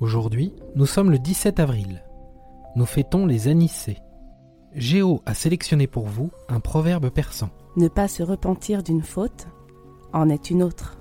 Aujourd'hui, nous sommes le 17 avril. Nous fêtons les Anicées. Géo a sélectionné pour vous un proverbe persan. Ne pas se repentir d'une faute en est une autre.